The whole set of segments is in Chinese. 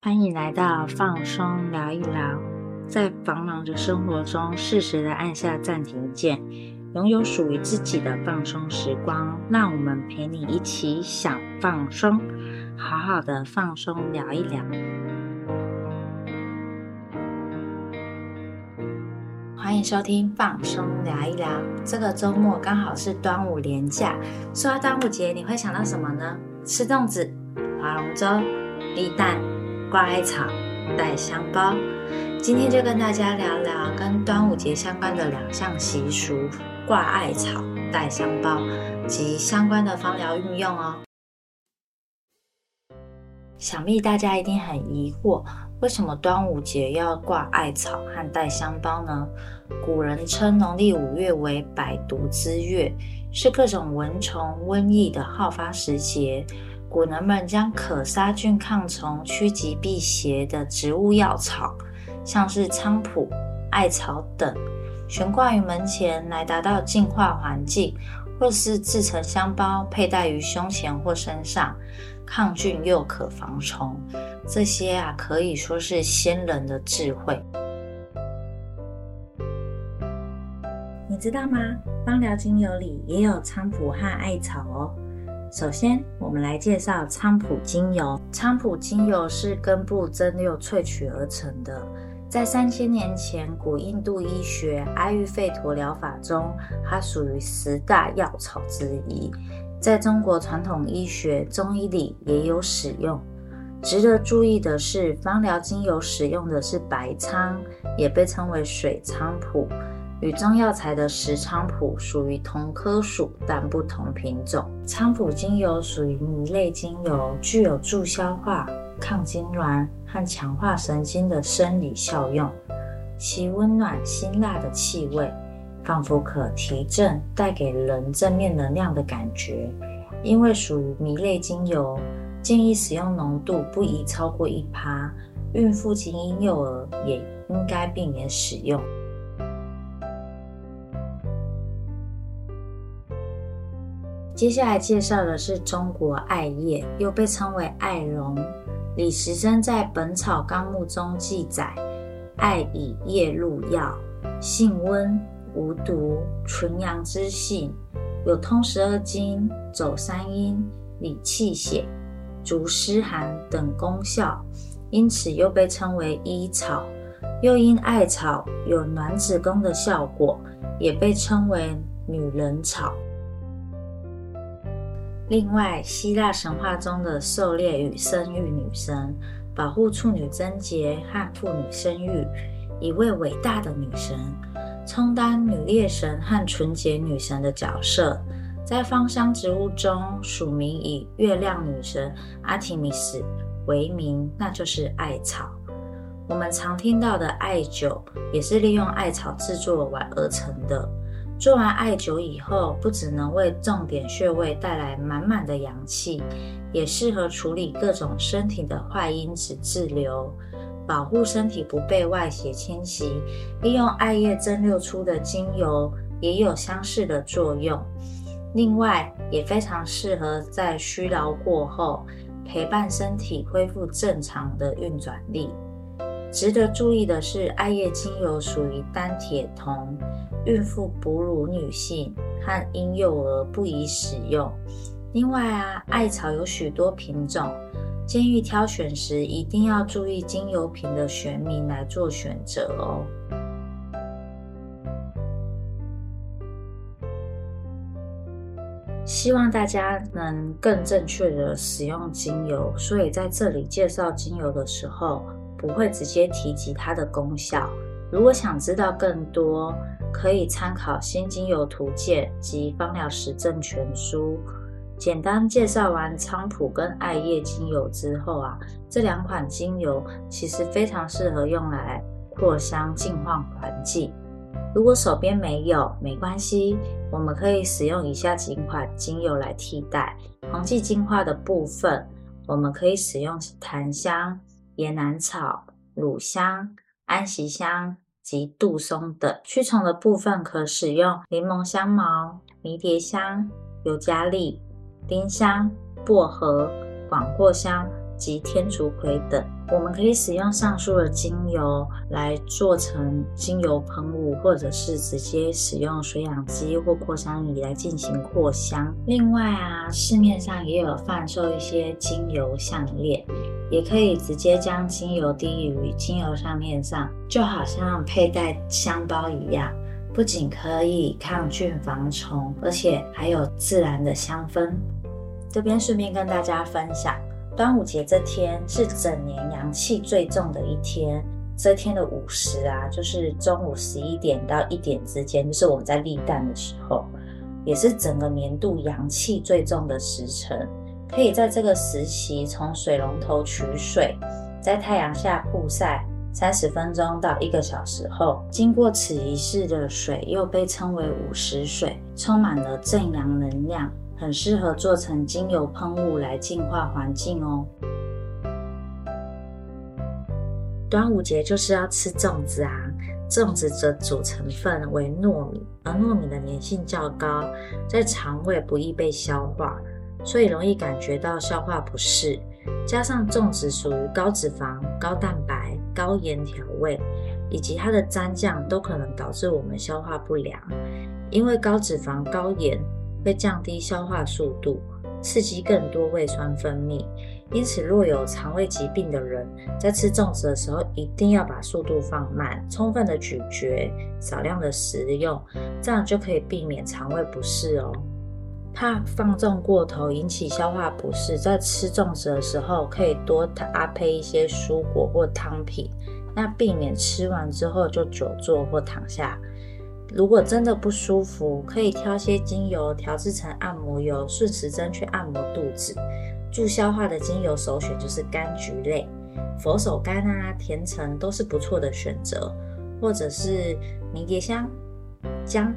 欢迎来到放松聊一聊，在繁忙的生活中，适时的按下暂停键，拥有属于自己的放松时光。让我们陪你一起想放松，好好的放松聊一聊。欢迎收听放松聊一聊。这个周末刚好是端午连假，说到端午节，你会想到什么呢？吃粽子、划龙舟、立蛋。挂艾草、带香包，今天就跟大家聊聊跟端午节相关的两项习俗：挂艾草、带香包及相关的芳疗运用哦。想必大家一定很疑惑，为什么端午节要挂艾草和带香包呢？古人称农历五月为百毒之月，是各种蚊虫、瘟疫的好发时节。古人们将可杀菌、抗虫、趋吉避邪的植物药草，像是菖蒲、艾草等，悬挂于门前，来达到净化环境；或是制成香包，佩戴于胸前或身上，抗菌又可防虫。这些啊，可以说是先人的智慧。你知道吗？芳疗精油里也有菖蒲和艾草哦。首先，我们来介绍菖蒲精油。菖蒲精油是根部蒸馏萃取而成的。在三千年前，古印度医学阿育吠陀疗法中，它属于十大药草之一。在中国传统医学中医里也有使用。值得注意的是，芳疗精油使用的是白菖，也被称为水菖蒲。与中药材的石菖蒲属于同科属，但不同品种。菖蒲精油属于醚类精油，具有助消化、抗痉挛和强化神经的生理效用。其温暖辛辣的气味，仿佛可提振，带给人正面能量的感觉。因为属于醚类精油，建议使用浓度不宜超过一趴。孕妇及婴幼儿也应该避免使用。接下来介绍的是中国艾叶，又被称为艾绒。李时珍在《本草纲目》中记载：艾以叶入药，性温，无毒，纯阳之性，有通十二经、走三阴、理气血、逐湿寒等功效，因此又被称为医草。又因艾草有暖子宫的效果，也被称为女人草。另外，希腊神话中的狩猎与生育女神，保护处女贞洁和妇女生育，一位伟大的女神，充当女猎神和纯洁女神的角色。在芳香植物中，署名以月亮女神阿提米斯为名，那就是艾草。我们常听到的艾灸，也是利用艾草制作完而成的。做完艾灸以后，不只能为重点穴位带来满满的阳气，也适合处理各种身体的坏因子滞留，保护身体不被外邪侵袭。利用艾叶蒸馏出的精油也有相似的作用。另外，也非常适合在虚劳过后，陪伴身体恢复正常的运转力。值得注意的是，艾叶精油属于单铁酮。孕妇、哺乳女性和婴幼儿不宜使用。另外啊，艾草有许多品种，建议挑选时一定要注意精油瓶的学名来做选择哦。希望大家能更正确的使用精油，所以在这里介绍精油的时候，不会直接提及它的功效。如果想知道更多，可以参考《新精油图鉴》及《芳疗实证全书》。简单介绍完菖蒲跟艾叶精油之后啊，这两款精油其实非常适合用来扩香净化环境。如果手边没有，没关系，我们可以使用以下几款精油来替代。黄剂净化的部分，我们可以使用檀香、野兰草、乳香、安息香。及杜松等驱虫的部分，可使用柠檬香茅、迷迭香、尤加利、丁香、薄荷、广藿香及天竺葵等。我们可以使用上述的精油来做成精油喷雾，或者是直接使用水养机或扩香仪来进行扩香。另外啊，市面上也有贩售一些精油项链，也可以直接将精油滴于精油项链上，就好像佩戴香包一样。不仅可以抗菌防虫，而且还有自然的香氛。这边顺便跟大家分享。端午节这天是整年阳气最重的一天，这天的午时啊，就是中午十一点到一点之间，就是我们在立蛋的时候，也是整个年度阳气最重的时辰。可以在这个时期从水龙头取水，在太阳下曝晒三十分钟到一个小时后，经过此仪式的水又被称为午时水，充满了正阳能量。很适合做成精油喷雾来净化环境哦。端午节就是要吃粽子啊，粽子的主成分为糯米，而糯米的粘性较高，在肠胃不易被消化，所以容易感觉到消化不适。加上粽子属于高脂肪、高蛋白、高盐调味，以及它的蘸酱都可能导致我们消化不良，因为高脂肪、高盐。会降低消化速度，刺激更多胃酸分泌。因此，若有肠胃疾病的人，在吃粽子的时候，一定要把速度放慢，充分的咀嚼，少量的食用，这样就可以避免肠胃不适哦。怕放纵过头引起消化不适，在吃粽子的时候，可以多搭配一些蔬果或汤品，那避免吃完之后就久坐或躺下。如果真的不舒服，可以挑些精油调制成按摩油，顺时针去按摩肚子。助消化的精油首选就是柑橘类，佛手柑啊、甜橙都是不错的选择，或者是迷迭香、姜、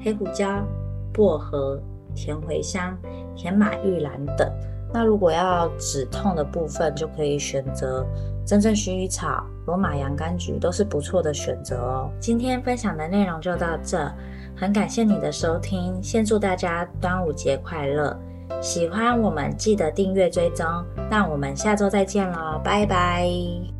黑胡椒、薄荷、甜茴香、甜马玉兰等。那如果要止痛的部分，就可以选择。真正薰衣草、罗马洋甘菊都是不错的选择哦。今天分享的内容就到这，很感谢你的收听，先祝大家端午节快乐！喜欢我们记得订阅追踪，那我们下周再见喽，拜拜。